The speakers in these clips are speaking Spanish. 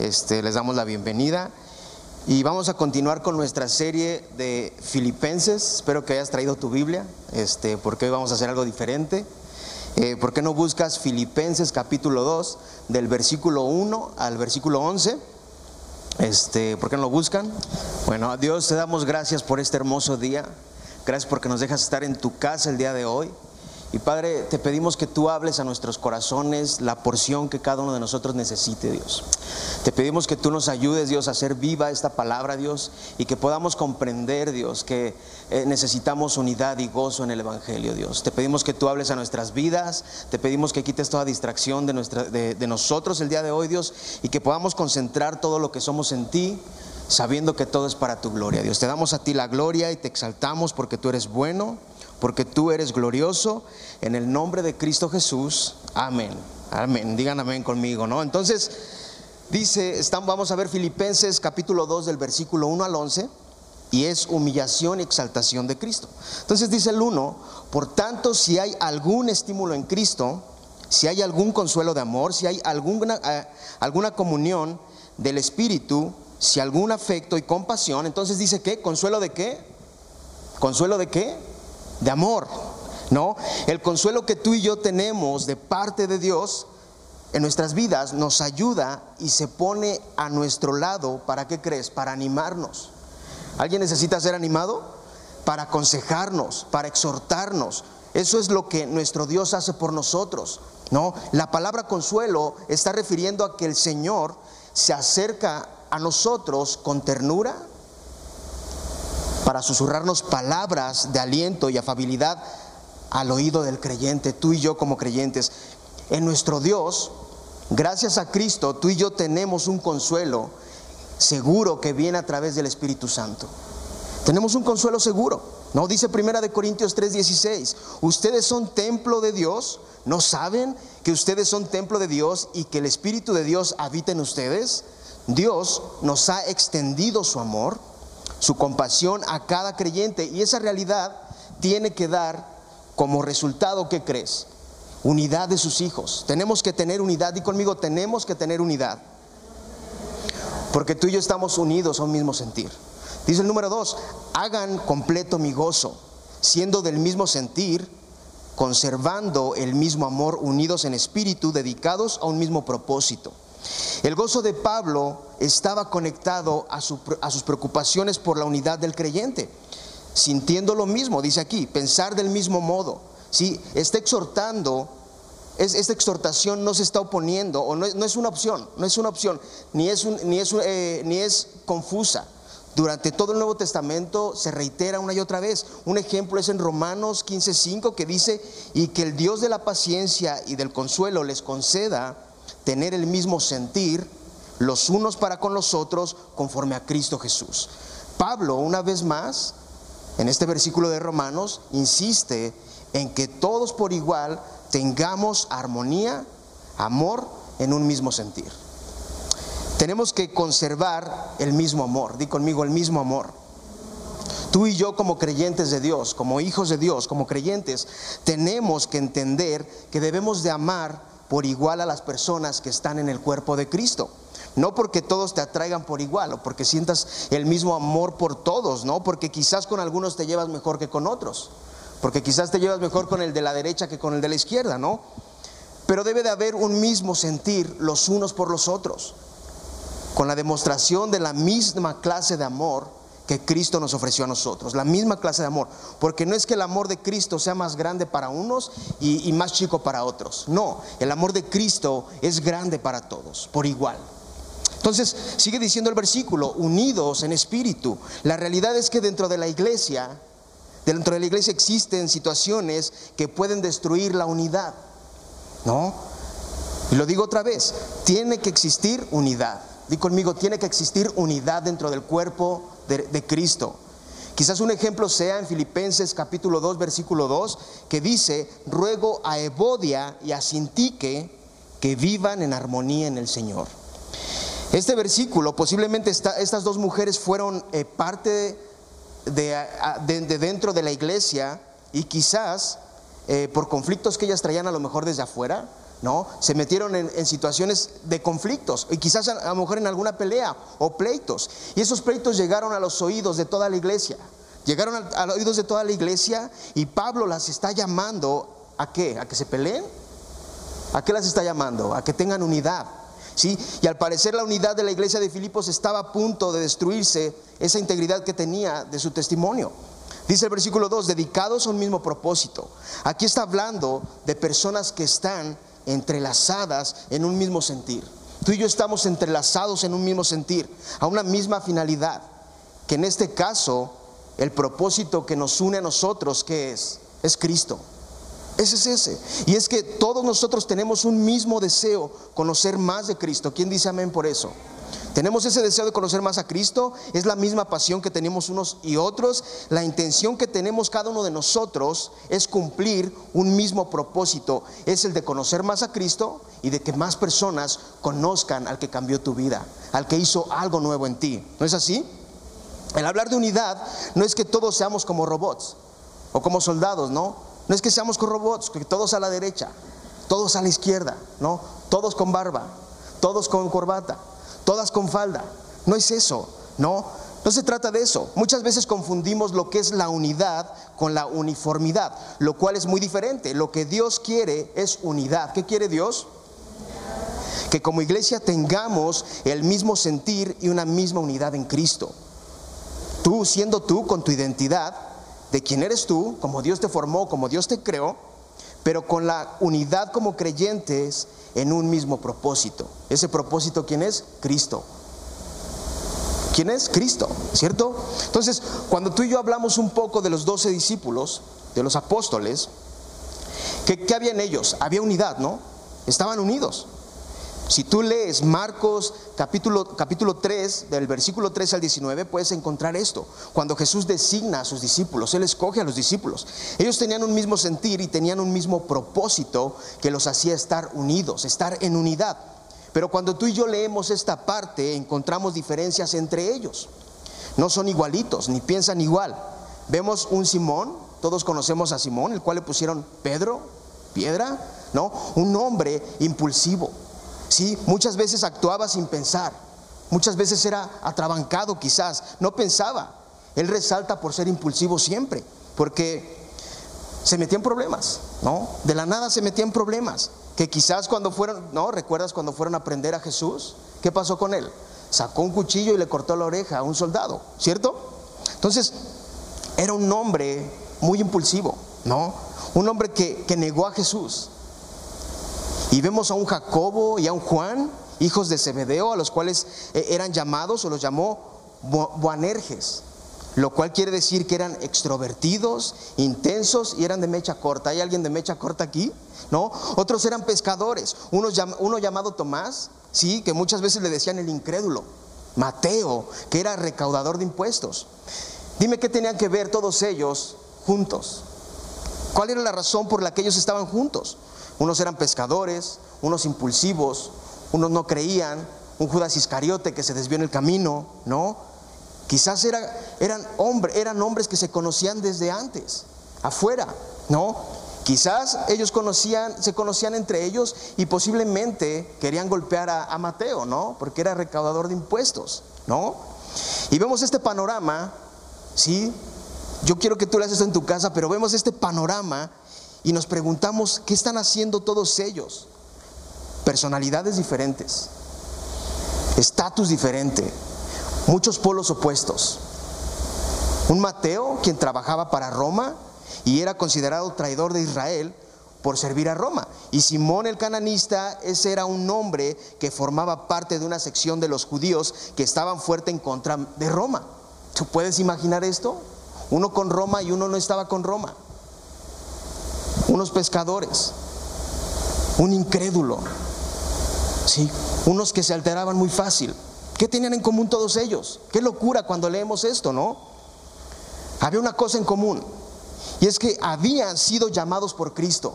este, les damos la bienvenida y vamos a continuar con nuestra serie de Filipenses. Espero que hayas traído tu Biblia, este, porque hoy vamos a hacer algo diferente. Eh, ¿Por qué no buscas Filipenses capítulo 2, del versículo 1 al versículo 11? Este, ¿Por qué no lo buscan? Bueno, a Dios te damos gracias por este hermoso día. Gracias porque nos dejas estar en tu casa el día de hoy. Y Padre, te pedimos que tú hables a nuestros corazones la porción que cada uno de nosotros necesite, Dios. Te pedimos que tú nos ayudes, Dios, a hacer viva esta palabra, Dios, y que podamos comprender, Dios, que eh, necesitamos unidad y gozo en el Evangelio, Dios. Te pedimos que tú hables a nuestras vidas, te pedimos que quites toda distracción de, de nosotros el día de hoy, Dios, y que podamos concentrar todo lo que somos en ti sabiendo que todo es para tu gloria. Dios, te damos a ti la gloria y te exaltamos porque tú eres bueno porque tú eres glorioso. En el nombre de Cristo Jesús. Amén. Amén. Digan amén conmigo, ¿no? Entonces, dice, vamos a ver Filipenses capítulo 2 del versículo 1 al 11. Y es humillación y exaltación de Cristo. Entonces dice el 1, por tanto, si hay algún estímulo en Cristo, si hay algún consuelo de amor, si hay alguna, eh, alguna comunión del Espíritu, si algún afecto y compasión, entonces dice que, consuelo de qué? ¿Consuelo de qué? De amor, ¿no? El consuelo que tú y yo tenemos de parte de Dios en nuestras vidas nos ayuda y se pone a nuestro lado, ¿para qué crees? Para animarnos. ¿Alguien necesita ser animado? Para aconsejarnos, para exhortarnos. Eso es lo que nuestro Dios hace por nosotros, ¿no? La palabra consuelo está refiriendo a que el Señor se acerca a nosotros con ternura, para susurrarnos palabras de aliento y afabilidad al oído del creyente, tú y yo como creyentes. En nuestro Dios, gracias a Cristo, tú y yo tenemos un consuelo seguro que viene a través del Espíritu Santo. Tenemos un consuelo seguro. No dice Primera de Corintios 3:16, ustedes son templo de Dios, ¿no saben que ustedes son templo de Dios y que el Espíritu de Dios habita en ustedes? Dios nos ha extendido su amor su compasión a cada creyente. Y esa realidad tiene que dar como resultado, ¿qué crees? Unidad de sus hijos. Tenemos que tener unidad. Y conmigo, tenemos que tener unidad. Porque tú y yo estamos unidos a un mismo sentir. Dice el número dos, hagan completo mi gozo, siendo del mismo sentir, conservando el mismo amor, unidos en espíritu, dedicados a un mismo propósito. El gozo de Pablo estaba conectado a, sus preocupaciones por la unidad del creyente, sintiendo lo mismo, dice aquí, pensar del mismo modo. ¿sí? Está exhortando, esta exhortación no se está oponiendo, o no es, una opción, no es una opción, ni es, ni, es, eh, ni es confusa. Durante todo el Nuevo Testamento se reitera una y otra vez. Un ejemplo es en Romanos 15:5 que dice, y que el Dios de la paciencia y del consuelo les conceda tener el mismo sentir los unos para con los otros conforme a Cristo Jesús. Pablo, una vez más, en este versículo de Romanos, insiste en que todos por igual tengamos armonía, amor en un mismo sentir. Tenemos que conservar el mismo amor, di conmigo el mismo amor. Tú y yo como creyentes de Dios, como hijos de Dios, como creyentes, tenemos que entender que debemos de amar por igual a las personas que están en el cuerpo de Cristo. No porque todos te atraigan por igual o porque sientas el mismo amor por todos, no, porque quizás con algunos te llevas mejor que con otros, porque quizás te llevas mejor con el de la derecha que con el de la izquierda, ¿no? Pero debe de haber un mismo sentir los unos por los otros, con la demostración de la misma clase de amor que Cristo nos ofreció a nosotros, la misma clase de amor, porque no es que el amor de Cristo sea más grande para unos y, más chico para otros, no, el amor de Cristo es grande para todos, por igual. Entonces, sigue diciendo el versículo, unidos en espíritu. La realidad es que dentro de la iglesia, dentro de la iglesia existen situaciones que pueden destruir la unidad, ¿no? Y lo digo otra vez, tiene que existir unidad. Di conmigo, tiene que existir unidad dentro del cuerpo de, Cristo. Quizás un ejemplo sea en Filipenses capítulo 2, versículo 2, que dice, ruego a Evodia y a Sintique que vivan en armonía en el Señor. Este versículo, posiblemente estas dos mujeres fueron eh, parte de, dentro de la iglesia y quizás eh, por conflictos que ellas traían a lo mejor desde afuera, ¿no? Se metieron en, situaciones de conflictos y quizás a, lo mejor en alguna pelea o pleitos. Y esos pleitos llegaron a los oídos de toda la iglesia. Llegaron a, los oídos de toda la iglesia y Pablo las está llamando a qué? ¿A que se peleen? ¿A qué las está llamando? A que tengan unidad. ¿Sí? Y al parecer la unidad de la iglesia de Filipos estaba a punto de destruirse esa integridad que tenía de su testimonio. Dice el versículo 2, dedicados a un mismo propósito. Aquí está hablando de personas que están entrelazadas en un mismo sentir. Tú y yo estamos entrelazados en un mismo sentir, a una misma finalidad, que en este caso el propósito que nos une a nosotros, ¿qué es? Es Cristo. Ese es ese. Y es que todos nosotros tenemos un mismo deseo, conocer más de Cristo. ¿Quién dice amén por eso? Tenemos ese deseo de conocer más a Cristo, es la misma pasión que tenemos unos y otros. La intención que tenemos cada uno de nosotros es cumplir un mismo propósito, es el de conocer más a Cristo y de que más personas conozcan al que cambió tu vida, al que hizo algo nuevo en ti. ¿No es así? El hablar de unidad no es que todos seamos como robots o como soldados, ¿no? No es que seamos como robots, que todos a la derecha, todos a la izquierda, ¿no? Todos con barba, todos con corbata todas con falda. No es eso, no. No se trata de eso. Muchas veces confundimos lo que es la unidad con la uniformidad, lo cual es muy diferente. Lo que Dios quiere es unidad. ¿Qué quiere Dios? Que como iglesia tengamos el mismo sentir y una misma unidad en Cristo. Tú siendo tú con tu identidad de quién eres tú, como Dios te formó, como Dios te creó, pero con la unidad como creyentes en un mismo propósito. Ese propósito, ¿quién es? Cristo. ¿Quién es? Cristo, ¿cierto? Entonces, cuando tú y yo hablamos un poco de los doce discípulos, de los apóstoles, ¿qué, ¿qué había en ellos? Había unidad, ¿no? Estaban unidos. Si tú lees Marcos capítulo, capítulo 3, del versículo 3 al 19, puedes encontrar esto. Cuando Jesús designa a sus discípulos, Él escoge a los discípulos. Ellos tenían un mismo sentir y tenían un mismo propósito que los hacía estar unidos, estar en unidad. Pero cuando tú y yo leemos esta parte, encontramos diferencias entre ellos. No son igualitos, ni piensan igual. Vemos un Simón, todos conocemos a Simón, el cual le pusieron Pedro, piedra, ¿no? Un hombre impulsivo Sí, muchas veces actuaba sin pensar, muchas veces era atrabancado quizás, no pensaba. Él resalta por ser impulsivo siempre, porque se metía en problemas, ¿no? De la nada se metía en problemas, que quizás cuando fueron, ¿no? ¿Recuerdas cuando fueron a aprender a Jesús? ¿Qué pasó con él? Sacó un cuchillo y le cortó la oreja a un soldado, ¿cierto? Entonces, era un hombre muy impulsivo, ¿no? Un hombre que, que negó a Jesús, y vemos a un Jacobo y a un Juan, hijos de Zebedeo, a los cuales eh, eran llamados o los llamó Boanerges, lo cual quiere decir que eran extrovertidos, intensos y eran de mecha corta. ¿Hay alguien de mecha corta aquí? ¿No? Otros eran pescadores, uno, uno llamado Tomás, sí, que muchas veces le decían el incrédulo, Mateo, que era recaudador de impuestos. Dime qué tenían que ver todos ellos juntos. ¿Cuál era la razón por la que ellos estaban juntos? Unos eran pescadores, unos impulsivos, unos no creían, un Judas Iscariote que se desvió en el camino, ¿no? Quizás eran, hombres, eran hombres que se conocían desde antes, afuera, ¿no? Quizás ellos conocían, se conocían entre ellos y posiblemente querían golpear a, a Mateo, ¿no? Porque era recaudador de impuestos, ¿no? Y vemos este panorama, ¿sí? Yo quiero que tú lo haces en tu casa, pero vemos este panorama y nos preguntamos, ¿qué están haciendo todos ellos? Personalidades diferentes, estatus diferente, muchos polos opuestos. Un Mateo, quien trabajaba para Roma y era considerado traidor de Israel por servir a Roma. Y Simón el cananista, ese era un hombre que formaba parte de una sección de los judíos que estaban fuerte en contra de Roma. ¿Tú puedes imaginar esto? Uno con Roma y uno no estaba con Roma unos pescadores, un incrédulo, ¿sí? unos que se alteraban muy fácil. ¿Qué tenían en común todos ellos? Qué locura cuando leemos esto, ¿no? Había una cosa en común, y es que habían sido llamados por Cristo.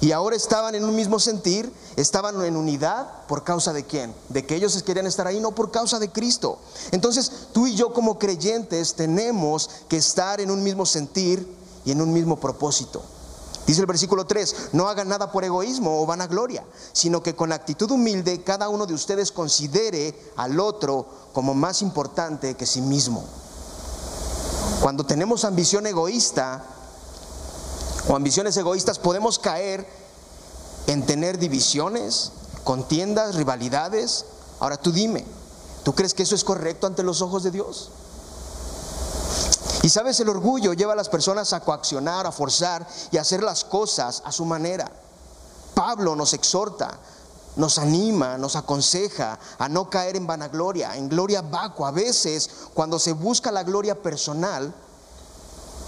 Y ahora estaban en un mismo sentir, estaban en unidad por causa de quién? De que ellos querían estar ahí, no por causa de Cristo. Entonces tú y yo como creyentes tenemos que estar en un mismo sentir y en un mismo propósito Dice el versículo 3, no hagan nada por egoísmo o vanagloria, sino que con actitud humilde cada uno de ustedes considere al otro como más importante que sí mismo. Cuando tenemos ambición egoísta o ambiciones egoístas podemos caer en tener divisiones, contiendas, rivalidades. Ahora tú dime, ¿tú crees que eso es correcto ante los ojos de Dios? Y sabes, el orgullo lleva a las personas a coaccionar, a forzar y a hacer las cosas a su manera. Pablo nos exhorta, nos anima, nos aconseja a no caer en vanagloria, en gloria vacua. A veces, cuando se busca la gloria personal,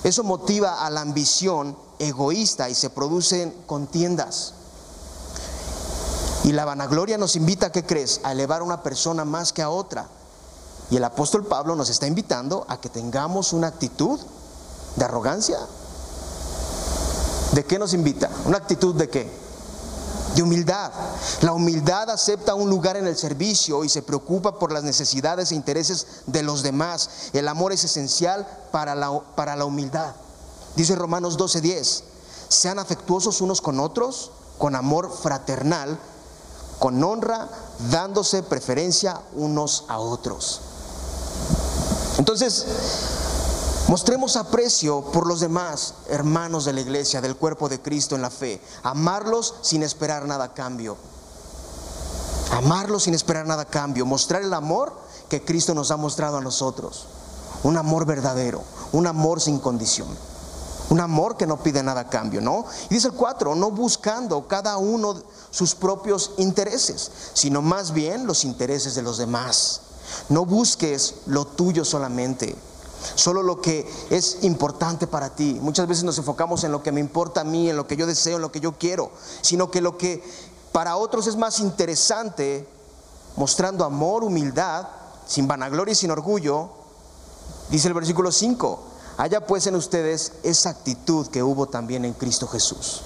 eso motiva a la ambición egoísta y se producen contiendas. Y la vanagloria nos invita, ¿a qué crees? A elevar a una persona más que a otra. Y el apóstol Pablo nos está invitando a que tengamos una actitud de arrogancia. ¿De qué nos invita? ¿Una actitud de qué? De humildad. La humildad acepta un lugar en el servicio y se preocupa por las necesidades e intereses de los demás. El amor es esencial para la, para la humildad. Dice Romanos 12:10, sean afectuosos unos con otros, con amor fraternal, con honra, dándose preferencia unos a otros. Entonces, mostremos aprecio por los demás hermanos de la iglesia, del cuerpo de Cristo en la fe. Amarlos sin esperar nada a cambio. Amarlos sin esperar nada a cambio. Mostrar el amor que Cristo nos ha mostrado a nosotros. Un amor verdadero, un amor sin condición. Un amor que no pide nada a cambio, ¿no? Y dice el 4, no buscando cada uno sus propios intereses, sino más bien los intereses de los demás. No busques lo tuyo solamente, solo lo que es importante para ti. Muchas veces nos enfocamos en lo que me importa a mí, en lo que yo deseo, en lo que yo quiero, sino que lo que para otros es más interesante, mostrando amor, humildad, sin vanagloria y sin orgullo, dice el versículo 5, haya pues en ustedes esa actitud que hubo también en Cristo Jesús.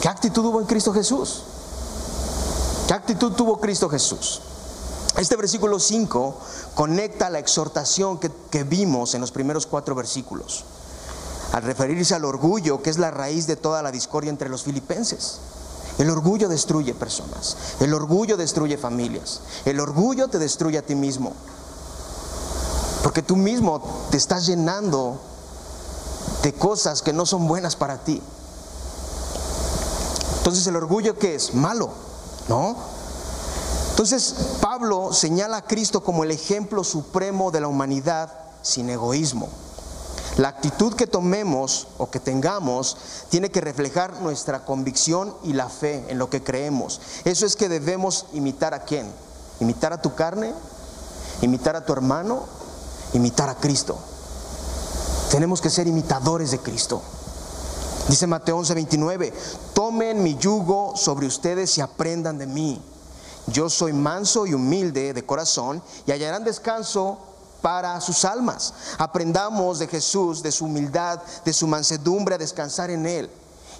¿Qué actitud hubo en Cristo Jesús? ¿Qué actitud tuvo Cristo Jesús? Este versículo 5 conecta la exhortación que, vimos en los primeros cuatro versículos, al referirse al orgullo, que es la raíz de toda la discordia entre los filipenses. El orgullo destruye personas, el orgullo destruye familias, el orgullo te destruye a ti mismo, porque tú mismo te estás llenando de cosas que no son buenas para ti. Entonces el orgullo que es malo, ¿no? Entonces Pablo señala a Cristo como el ejemplo supremo de la humanidad sin egoísmo. La actitud que tomemos o que tengamos tiene que reflejar nuestra convicción y la fe en lo que creemos. Eso es que debemos imitar a quién? Imitar a tu carne, imitar a tu hermano, imitar a Cristo. Tenemos que ser imitadores de Cristo. Dice Mateo 11:29, tomen mi yugo sobre ustedes y aprendan de mí yo soy manso y humilde de corazón y hallarán descanso para sus almas. Aprendamos de Jesús, de su humildad, de su mansedumbre, a descansar en Él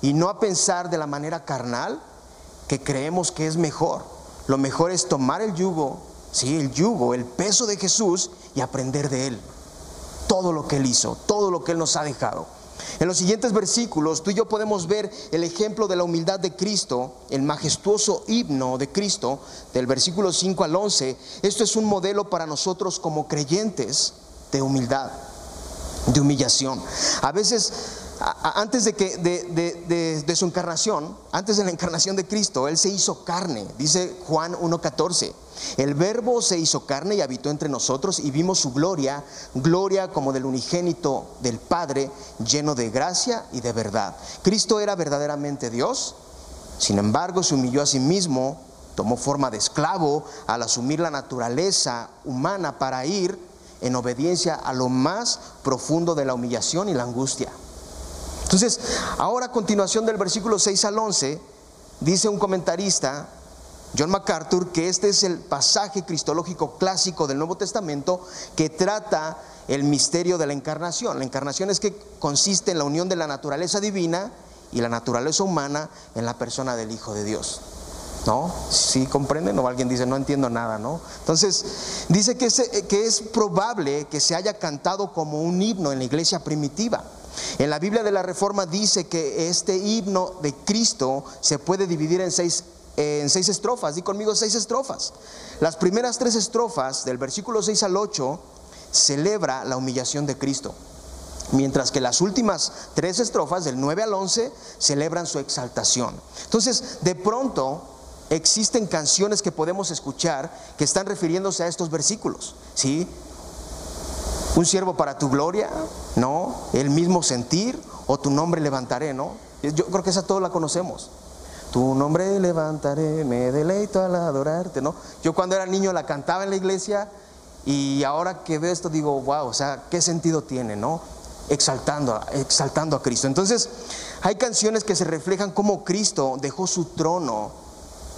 y no a pensar de la manera carnal que creemos que es mejor. Lo mejor es tomar el yugo, sí, el yugo, el peso de Jesús y aprender de Él. Todo lo que Él hizo, todo lo que Él nos ha dejado. En los siguientes versículos tú y yo podemos ver el ejemplo de la humildad de Cristo, el majestuoso himno de Cristo, del versículo 5 al 11. Esto es un modelo para nosotros como creyentes de humildad, de humillación. A veces, antes de, que, de, su encarnación, antes de la encarnación de Cristo, Él se hizo carne, dice Juan 1.14. El verbo se hizo carne y habitó entre nosotros y vimos su gloria, gloria como del unigénito del Padre, lleno de gracia y de verdad. Cristo era verdaderamente Dios, sin embargo se humilló a sí mismo, tomó forma de esclavo al asumir la naturaleza humana para ir en obediencia a lo más profundo de la humillación y la angustia. Entonces, ahora a continuación del versículo 6 al 11, dice un comentarista, John MacArthur, que este es el pasaje cristológico clásico del Nuevo Testamento que trata el misterio de la encarnación. La encarnación es que consiste en la unión de la naturaleza divina y la naturaleza humana en la persona del Hijo de Dios. ¿No? ¿Sí comprenden? O alguien dice, no entiendo nada, ¿no? Entonces, dice que es, que es probable que se haya cantado como un himno en la iglesia primitiva. En la Biblia de la Reforma dice que este himno de Cristo se puede dividir en seis, en seis estrofas. Di conmigo seis estrofas. Las primeras tres estrofas, del versículo 6 al 8, celebra la humillación de Cristo. Mientras que las últimas tres estrofas, del 9 al 11, celebran su exaltación. Entonces, de pronto, existen canciones que podemos escuchar que están refiriéndose a estos versículos. ¿Sí? Un siervo para tu gloria, ¿no? El mismo sentir o tu nombre levantaré, ¿no? Yo creo que esa todos la conocemos. Tu nombre levantaré, me deleito al adorarte, ¿no? Yo cuando era niño la cantaba en la iglesia y ahora que veo esto digo, wow, o sea, ¿qué sentido tiene, no? Exaltando, exaltando a Cristo. Entonces, hay canciones que se reflejan cómo Cristo dejó su trono,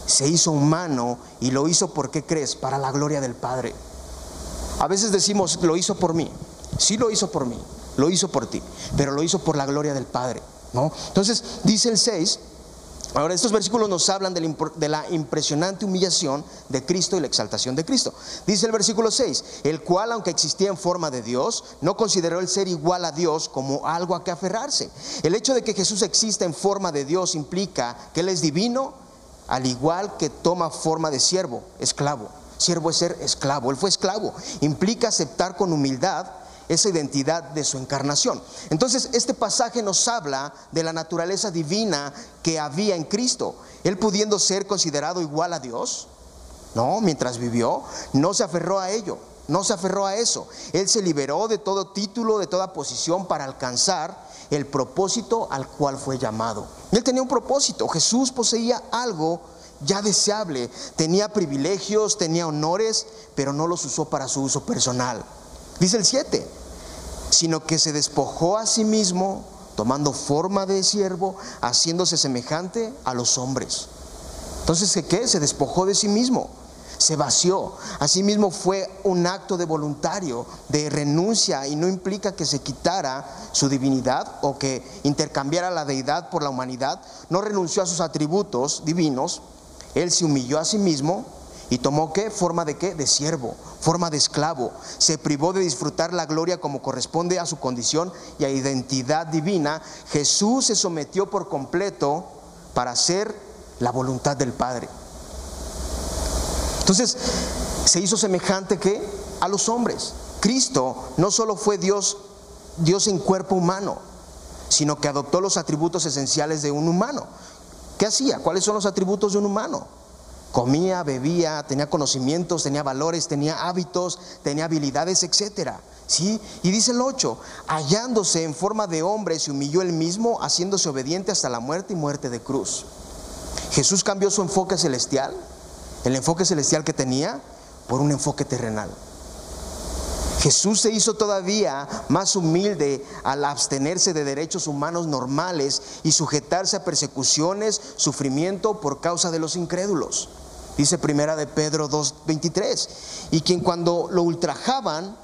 se hizo humano y lo hizo, ¿por qué crees? Para la gloria del Padre. A veces decimos, lo hizo por mí. Sí lo hizo por mí, lo hizo por ti, pero lo hizo por la gloria del Padre. ¿no? Entonces, dice el 6, Ahora, estos versículos nos hablan de la impresionante humillación de Cristo y la exaltación de Cristo. Dice el versículo 6, el cual, aunque existía en forma de Dios, no consideró el ser igual a Dios como algo a que aferrarse. El hecho de que Jesús exista en forma de Dios implica que Él es divino, al igual que toma forma de siervo, esclavo. Siervo es ser esclavo. Él fue esclavo. Implica aceptar con humildad esa identidad de su encarnación. Entonces, este pasaje nos habla de la naturaleza divina que había en Cristo. Él pudiendo ser considerado igual a Dios, no, mientras vivió, no se aferró a ello, no se aferró a eso. Él se liberó de todo título, de toda posición para alcanzar el propósito al cual fue llamado. Él tenía un propósito. Jesús poseía algo ya deseable. Tenía privilegios, tenía honores, pero no los usó para su uso personal. Dice el 7, sino que se despojó a sí mismo, tomando forma de siervo, haciéndose semejante a los hombres. Entonces, ¿qué? Se despojó de sí mismo, se vació. Asimismo fue un acto de voluntario, de renuncia, y no implica que se quitara su divinidad o que intercambiara la deidad por la humanidad. No renunció a sus atributos divinos, él se humilló a sí mismo y tomó qué? Forma de qué? De siervo, forma de esclavo. Se privó de disfrutar la gloria como corresponde a su condición y a identidad divina. Jesús se sometió por completo para hacer la voluntad del Padre. Entonces, se hizo semejante que a los hombres. Cristo no solo fue Dios, Dios en cuerpo humano, sino que adoptó los atributos esenciales de un humano. ¿Qué hacía? ¿Cuáles son los atributos de un humano? Comía, bebía, tenía conocimientos, tenía valores, tenía hábitos, tenía habilidades, etcétera. ¿Sí? Y dice el 8, hallándose en forma de hombre, se humilló él mismo, haciéndose obediente hasta la muerte y muerte de cruz. Jesús cambió su enfoque celestial, el enfoque celestial que tenía, por un enfoque terrenal. Jesús se hizo todavía más humilde al abstenerse de derechos humanos normales y sujetarse a persecuciones, sufrimiento por causa de los incrédulos. Dice primera de Pedro 2:23, y quien cuando lo ultrajaban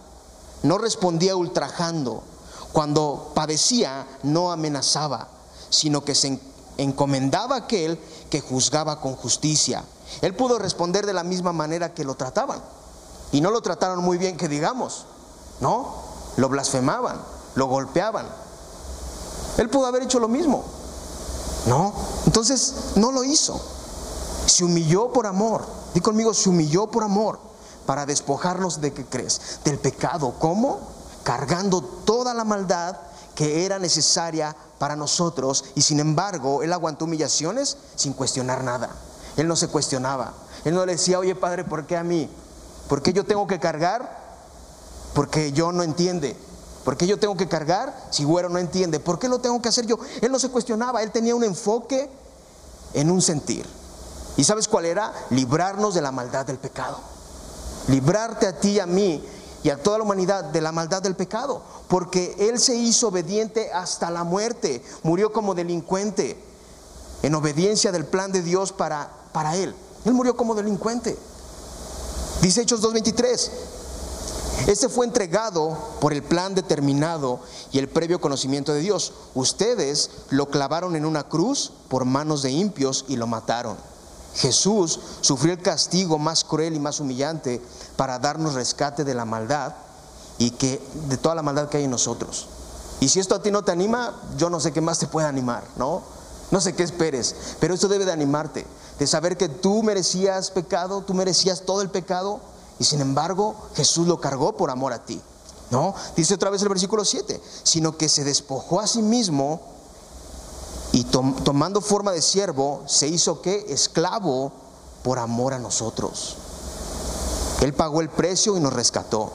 no respondía ultrajando, cuando padecía no amenazaba, sino que se encomendaba a aquel que juzgaba con justicia. Él pudo responder de la misma manera que lo trataban. Y no lo trataron muy bien, que digamos, ¿no? Lo blasfemaban, lo golpeaban. Él pudo haber hecho lo mismo, ¿no? Entonces no lo hizo. Se humilló por amor. Di conmigo, se humilló por amor para despojarnos de qué crees? Del pecado. ¿Cómo? Cargando toda la maldad que era necesaria para nosotros y sin embargo él aguantó humillaciones sin cuestionar nada. Él no se cuestionaba. Él no le decía, oye padre, ¿por qué a mí? ¿Por qué yo tengo que cargar? Porque yo no entiende. ¿Por qué yo tengo que cargar si güero no entiende? ¿Por qué lo tengo que hacer yo? Él no se cuestionaba, él tenía un enfoque en un sentir. ¿Y sabes cuál era? Librarnos de la maldad del pecado. Librarte a ti y a mí y a toda la humanidad de la maldad del pecado. Porque Él se hizo obediente hasta la muerte. Murió como delincuente en obediencia del plan de Dios para, para Él. Él murió como delincuente. Dice Hechos 2.23. Ese fue entregado por el plan determinado y el previo conocimiento de Dios. Ustedes lo clavaron en una cruz por manos de impios y lo mataron. Jesús sufrió el castigo más cruel y más humillante para darnos rescate de la maldad y que de toda la maldad que hay en nosotros. Y si esto a ti no te anima, yo no sé qué más te puede animar, ¿no? No sé qué esperes, pero esto debe de animarte, de saber que tú merecías pecado, tú merecías todo el pecado, y sin embargo Jesús lo cargó por amor a ti. ¿No? Dice otra vez el versículo 7, sino que se despojó a sí mismo y tomando forma de siervo, se hizo que esclavo por amor a nosotros. Él pagó el precio y nos rescató.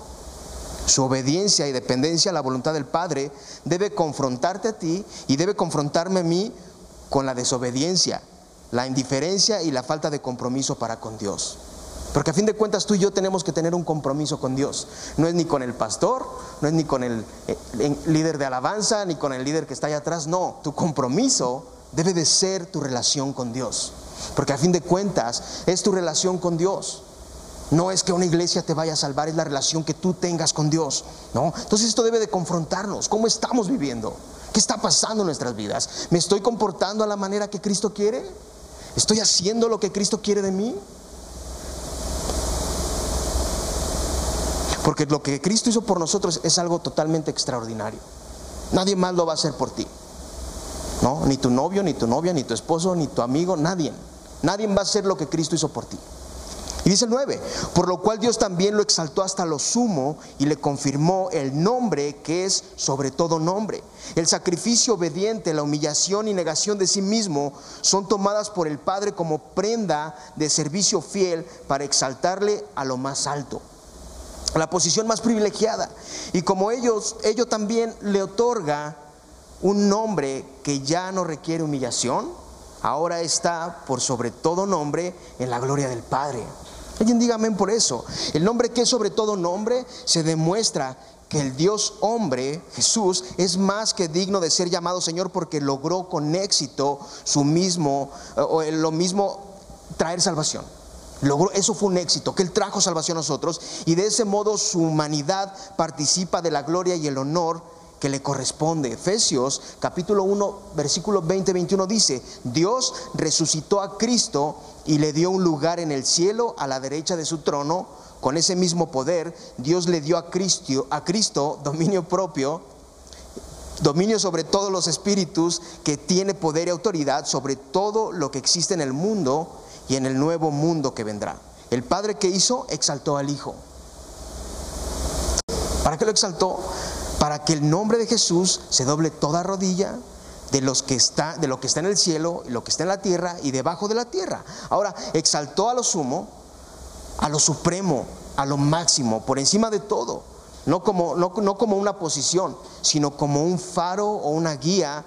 Su obediencia y dependencia a la voluntad del Padre debe confrontarte a ti y debe confrontarme a mí con la desobediencia, la indiferencia y la falta de compromiso para con Dios. Porque a fin de cuentas tú y yo tenemos que tener un compromiso con Dios. No es ni con el pastor, no es ni con el, el, líder de alabanza, ni con el líder que está allá atrás. No, tu compromiso debe de ser tu relación con Dios. Porque a fin de cuentas es tu relación con Dios. No es que una iglesia te vaya a salvar, es la relación que tú tengas con Dios. ¿no? Entonces esto debe de confrontarnos. ¿Cómo estamos viviendo? ¿Qué está pasando en nuestras vidas? ¿Me estoy comportando a la manera que Cristo quiere? ¿Estoy haciendo lo que Cristo quiere de mí? Porque lo que Cristo hizo por nosotros es algo totalmente extraordinario. Nadie más lo va a hacer por ti. ¿No? Ni tu novio, ni tu novia, ni tu esposo, ni tu amigo, nadie. Nadie va a hacer lo que Cristo hizo por ti. Y dice el 9, por lo cual Dios también lo exaltó hasta lo sumo y le confirmó el nombre que es sobre todo nombre. El sacrificio obediente, la humillación y negación de sí mismo son tomadas por el Padre como prenda de servicio fiel para exaltarle a lo más alto la posición más privilegiada. Y como ellos, ello también le otorga un nombre que ya no requiere humillación, ahora está por sobre todo nombre en la gloria del Padre. Alguien dígame por eso. El nombre que es sobre todo nombre se demuestra que el Dios hombre, Jesús, es más que digno de ser llamado Señor porque logró con éxito su mismo, o lo mismo, traer salvación. Logró, eso fue un éxito, que Él trajo salvación a nosotros y de ese modo su humanidad participa de la gloria y el honor que le corresponde. Efesios capítulo 1, versículo 20-21 dice, Dios resucitó a Cristo y le dio un lugar en el cielo a la derecha de su trono. Con ese mismo poder, Dios le dio a Cristo, a Cristo dominio propio, dominio sobre todos los espíritus, que tiene poder y autoridad sobre todo lo que existe en el mundo y en el nuevo mundo que vendrá. El Padre que hizo exaltó al Hijo. ¿Para qué lo exaltó? Para que el nombre de Jesús se doble toda rodilla de los que está de lo que está en el cielo lo que está en la tierra y debajo de la tierra. Ahora exaltó a lo sumo, a lo supremo, a lo máximo, por encima de todo, no como, no, no como una posición, sino como un faro o una guía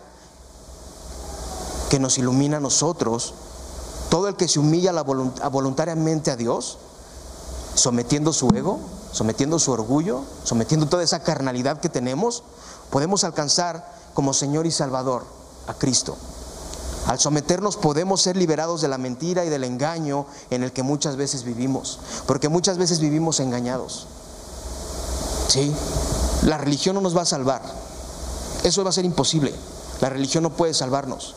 que nos ilumina a nosotros todo el que se humilla voluntariamente a Dios, sometiendo su ego, sometiendo su orgullo, sometiendo toda esa carnalidad que tenemos, podemos alcanzar como Señor y Salvador a Cristo. Al someternos podemos ser liberados de la mentira y del engaño en el que muchas veces vivimos, porque muchas veces vivimos engañados. Sí, la religión no nos va a salvar. Eso va a ser imposible. La religión no puede salvarnos.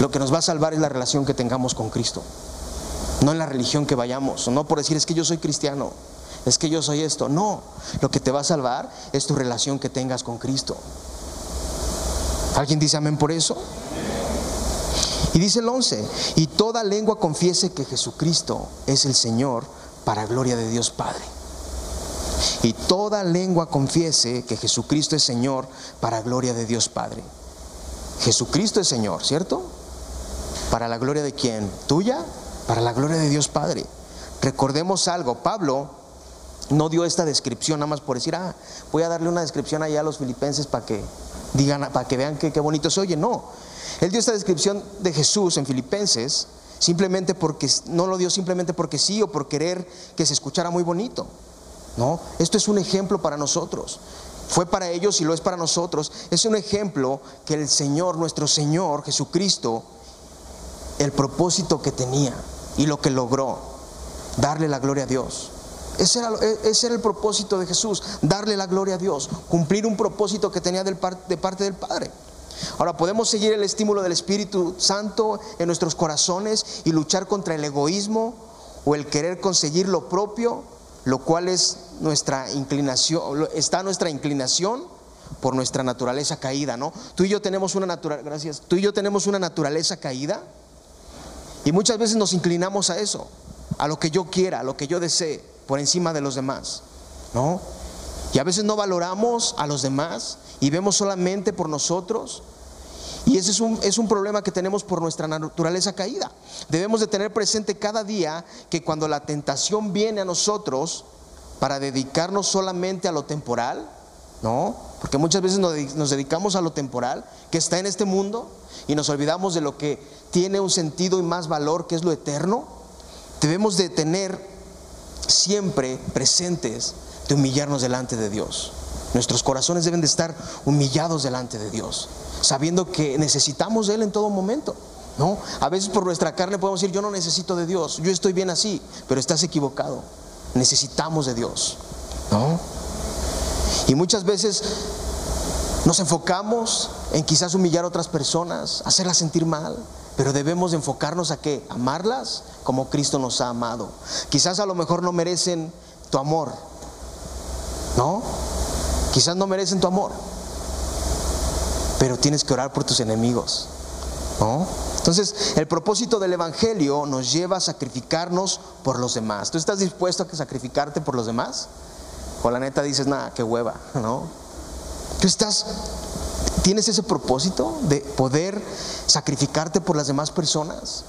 Lo que nos va a salvar es la relación que tengamos con Cristo. No en la religión que vayamos, no por decir es que yo soy cristiano, es que yo soy esto. No, lo que te va a salvar es tu relación que tengas con Cristo. ¿Alguien dice amén por eso? Y dice el 11, y toda lengua confiese que Jesucristo es el Señor para gloria de Dios Padre. Y toda lengua confiese que Jesucristo es Señor para gloria de Dios Padre. Jesucristo es Señor, ¿cierto? ¿Para la gloria de quién? ¿Tuya? Para la gloria de Dios Padre. Recordemos algo, Pablo no dio esta descripción nada más por decir, ah, voy a darle una descripción allá a los filipenses para que digan, para que vean qué bonito se oye. No, él dio esta descripción de Jesús en Filipenses simplemente porque no lo dio simplemente porque sí o por querer que se escuchara muy bonito. No, esto es un ejemplo para nosotros. Fue para ellos y lo es para nosotros. Es un ejemplo que el Señor, nuestro Señor Jesucristo, el propósito que tenía y lo que logró, darle la gloria a Dios. Ese era, ese era, el propósito de Jesús, darle la gloria a Dios, cumplir un propósito que tenía de parte del Padre. Ahora podemos seguir el estímulo del Espíritu Santo en nuestros corazones y luchar contra el egoísmo o el querer conseguir lo propio, lo cual es nuestra inclinación, está nuestra inclinación, por nuestra naturaleza caída, ¿no? Tú y yo tenemos una naturaleza, gracias. Tú y yo tenemos una naturaleza caída y muchas veces nos inclinamos a eso, a lo que yo quiera, a lo que yo desee, por encima de los demás, ¿no? Y a veces no valoramos a los demás y vemos solamente por nosotros. Y ese es un, es un, problema que tenemos por nuestra naturaleza caída. Debemos de tener presente cada día que cuando la tentación viene a nosotros para dedicarnos solamente a lo temporal, ¿no? Porque muchas veces nos dedicamos a lo temporal, que está en este mundo, y nos olvidamos de lo que tiene un sentido y más valor, que es lo eterno. Debemos de tener siempre presentes de humillarnos delante de Dios. Nuestros corazones deben de estar humillados delante de Dios, sabiendo que necesitamos de Él en todo momento. ¿no? A veces por nuestra carne podemos decir, yo no necesito de Dios, yo estoy bien así, pero estás equivocado. Necesitamos de Dios. ¿no? Y muchas veces nos enfocamos en quizás humillar a otras personas, hacerlas sentir mal, pero debemos enfocarnos a qué? Amarlas como Cristo nos ha amado. Quizás a lo mejor no merecen tu amor, ¿no? Quizás no merecen tu amor, pero tienes que orar por tus enemigos, ¿no? Entonces, el propósito del Evangelio nos lleva a sacrificarnos por los demás. ¿Tú estás dispuesto a sacrificarte por los demás? O la neta dices, nada, qué hueva, ¿no? Tú estás, tienes ese propósito de poder sacrificarte por las demás personas,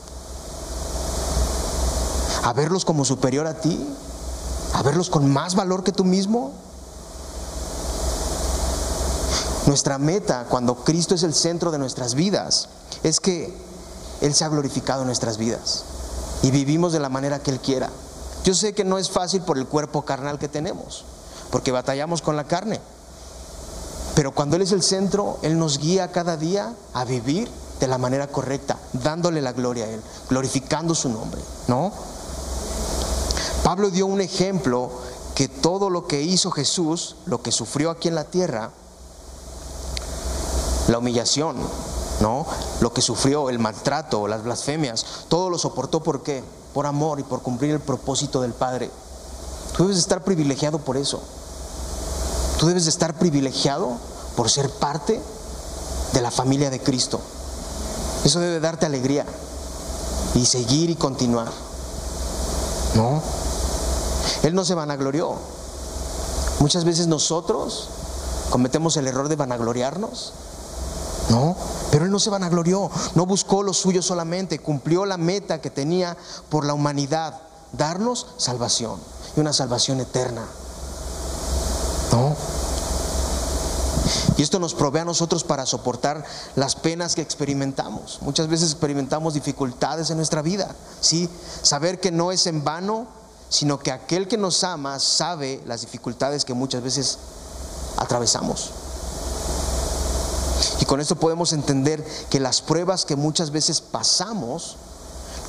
a verlos como superior a ti, a verlos con más valor que tú mismo. Nuestra meta cuando Cristo es el centro de nuestras vidas es que Él sea glorificado en nuestras vidas y vivimos de la manera que Él quiera. Yo sé que no es fácil por el cuerpo carnal que tenemos porque batallamos con la carne. Pero cuando Él es el centro, Él nos guía cada día a vivir de la manera correcta, dándole la gloria a Él, glorificando su nombre, ¿no? Pablo dio un ejemplo que todo lo que hizo Jesús, lo que sufrió aquí en la tierra, la humillación, ¿no? Lo que sufrió, el maltrato, las blasfemias, todo lo soportó por qué? Por amor y por cumplir el propósito del Padre. Tú debes estar privilegiado por eso. Tú debes de estar privilegiado por ser parte de la familia de Cristo. Eso debe darte alegría y seguir y continuar. ¿No? Él no se vanaglorió. Muchas veces nosotros cometemos el error de vanagloriarnos. ¿No? Pero Él no se vanaglorió, no buscó lo suyo solamente, cumplió la meta que tenía por la humanidad, darnos salvación y una salvación eterna. Y esto nos provee a nosotros para soportar las penas que experimentamos. Muchas veces experimentamos dificultades en nuestra vida, ¿sí? Saber que no es en vano, sino que aquel que nos ama sabe las dificultades que muchas veces atravesamos. Y con esto podemos entender que las pruebas que muchas veces pasamos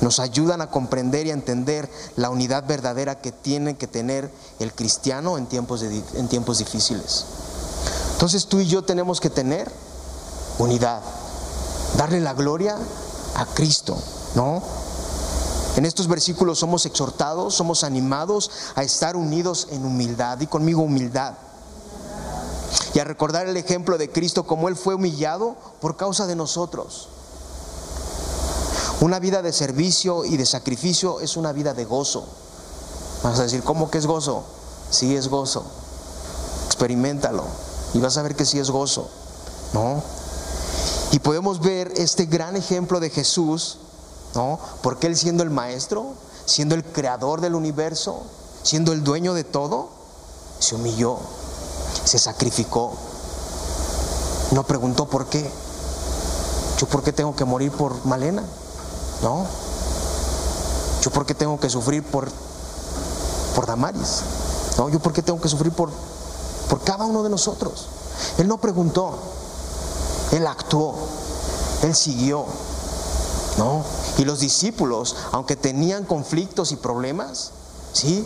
nos ayudan a comprender y a entender la unidad verdadera que tiene que tener el cristiano en tiempos, en tiempos difíciles. Entonces tú y yo tenemos que tener unidad, darle la gloria a Cristo, ¿no? En estos versículos somos exhortados, somos animados a estar unidos en humildad y conmigo humildad. Y a recordar el ejemplo de Cristo como Él fue humillado por causa de nosotros. Una vida de servicio y de sacrificio es una vida de gozo. Vas a decir, ¿cómo que es gozo? Sí es gozo. Experimentalo y vas a ver que sí es gozo, ¿no? Y podemos ver este gran ejemplo de Jesús, ¿no? Porque Él siendo el maestro, siendo el creador del universo, siendo el dueño de todo, se humilló, se sacrificó. No preguntó por qué. Yo por qué tengo que morir por Malena, ¿no? Yo por qué tengo que sufrir por por Damaris, ¿no? Yo por qué tengo que sufrir por por cada uno de nosotros. Él no preguntó, Él actuó, Él siguió, ¿no? Y los discípulos, aunque tenían conflictos y problemas, ¿sí?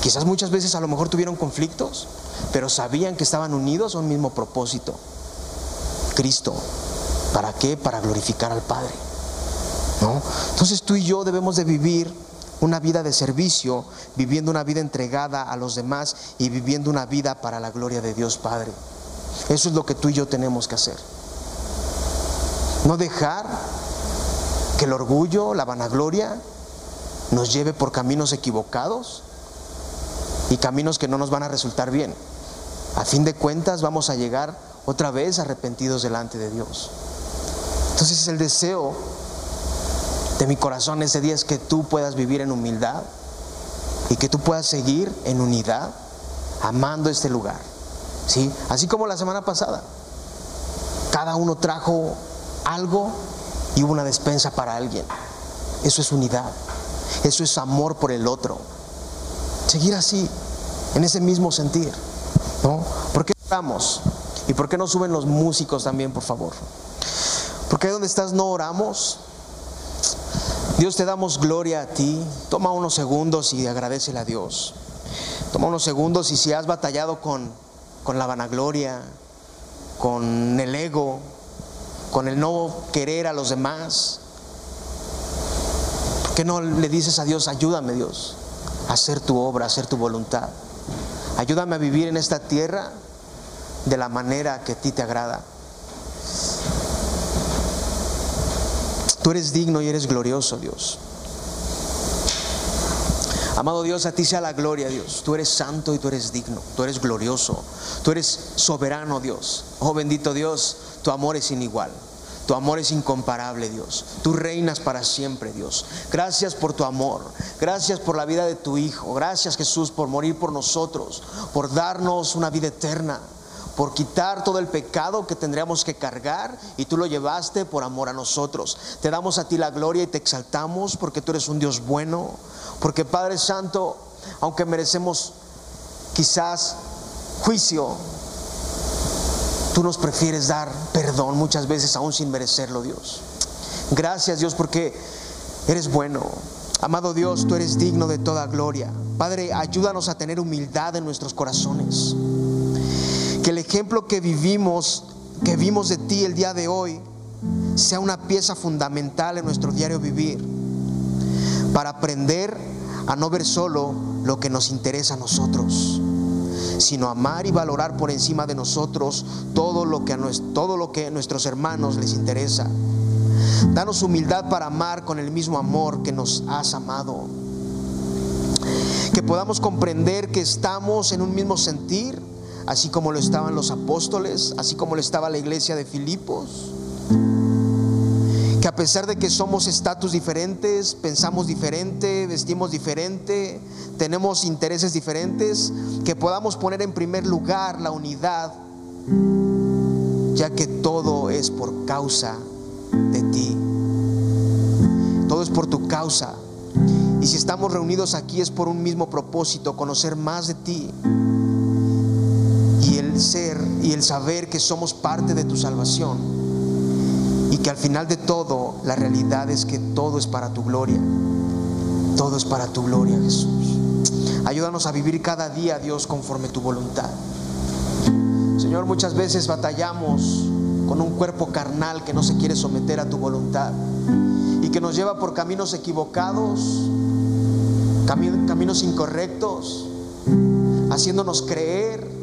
Quizás muchas veces a lo mejor tuvieron conflictos, pero sabían que estaban unidos a un mismo propósito. Cristo. ¿Para qué? Para glorificar al Padre. Entonces tú y yo debemos de vivir una vida de servicio, viviendo una vida entregada a los demás y viviendo una vida para la gloria de Dios Padre. Eso es lo que tú y yo tenemos que hacer. No dejar que el orgullo, la vanagloria, nos lleve por caminos equivocados y caminos que no nos van a resultar bien. A fin de cuentas vamos a llegar otra vez arrepentidos delante de Dios. Entonces el deseo de mi corazón ese día es que tú puedas vivir en humildad y que tú puedas seguir en unidad, amando este lugar. ¿Sí? Así como la semana pasada. Cada uno trajo algo y hubo una despensa para alguien. Eso es unidad. Eso es amor por el otro. Seguir así, en ese mismo sentir. ¿No? ¿Por qué oramos? ¿Y por qué no suben los músicos también, por favor? Porque ahí donde estás no oramos. Dios te damos gloria a ti. Toma unos segundos y agradecele a Dios. Toma unos segundos y si has batallado con, con la vanagloria, con el ego, con el no querer a los demás, ¿por qué no le dices a Dios, ayúdame Dios, a hacer tu obra, a hacer tu voluntad? Ayúdame a vivir en esta tierra de la manera que a ti te agrada. Tú eres digno y eres glorioso, Dios. Amado Dios, a ti sea la gloria, Dios. Tú eres santo y tú eres digno, tú eres glorioso, tú eres soberano, Dios. Oh bendito Dios, tu amor es inigual. Tu amor es incomparable, Dios. Tú reinas para siempre, Dios. Gracias por tu amor. Gracias por la vida de tu Hijo. Gracias, Jesús, por morir por nosotros, por darnos una vida eterna por quitar todo el pecado que tendríamos que cargar y tú lo llevaste por amor a nosotros. Te damos a ti la gloria y te exaltamos porque tú eres un Dios bueno, porque Padre Santo, aunque merecemos quizás juicio, tú nos prefieres dar perdón muchas veces aún sin merecerlo, Dios. Gracias Dios porque eres bueno. Amado Dios, tú eres digno de toda gloria. Padre, ayúdanos a tener humildad en nuestros corazones que el ejemplo que vivimos, que vimos de ti el día de hoy, sea una pieza fundamental en nuestro diario vivir, para aprender a no ver solo lo que nos interesa a nosotros, sino amar y valorar por encima de nosotros todo lo que a, todo lo que a nuestros hermanos les interesa. Danos humildad para amar con el mismo amor que nos has amado. Que podamos comprender que estamos en un mismo sentir así como lo estaban los apóstoles, así como lo estaba la iglesia de Filipos. Que a pesar de que somos estatus diferentes, pensamos diferente, vestimos diferente, tenemos intereses diferentes, que podamos poner en primer lugar la unidad, ya que todo es por causa de ti. Todo es por tu causa. Y si estamos reunidos aquí es por un mismo propósito, conocer más de ti ser y el saber que somos parte de tu salvación y que al final de todo la realidad es que todo es para tu gloria. Todo es para tu gloria, Jesús. Ayúdanos a vivir cada día, Dios, conforme tu voluntad. Señor, muchas veces batallamos con un cuerpo carnal que no se quiere someter a tu voluntad y que nos lleva por caminos equivocados, caminos incorrectos, haciéndonos creer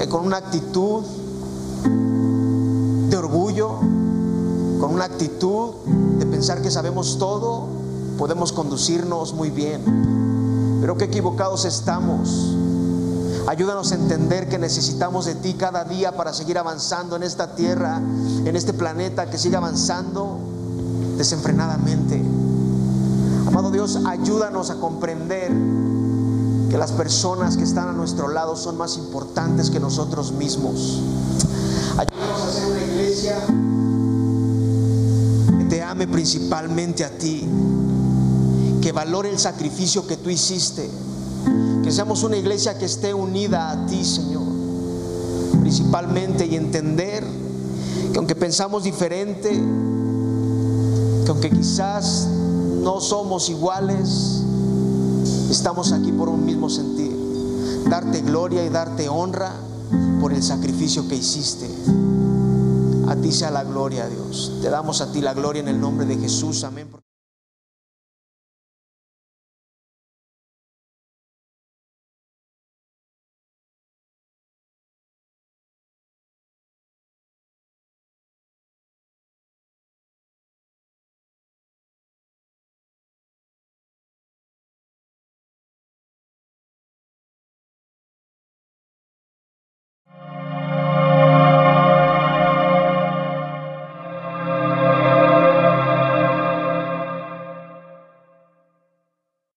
que con una actitud de orgullo, con una actitud de pensar que sabemos todo, podemos conducirnos muy bien. Pero qué equivocados estamos. Ayúdanos a entender que necesitamos de ti cada día para seguir avanzando en esta tierra, en este planeta que sigue avanzando desenfrenadamente. Amado Dios, ayúdanos a comprender que las personas que están a nuestro lado son más importantes que nosotros mismos. Ayúdanos a ser una iglesia que te ame principalmente a ti, que valore el sacrificio que tú hiciste, que seamos una iglesia que esté unida a ti, Señor, principalmente y entender que aunque pensamos diferente, que aunque quizás no somos iguales, Estamos aquí por un mismo sentir. Darte gloria y darte honra por el sacrificio que hiciste. A ti sea la gloria, Dios. Te damos a ti la gloria en el nombre de Jesús. Amén.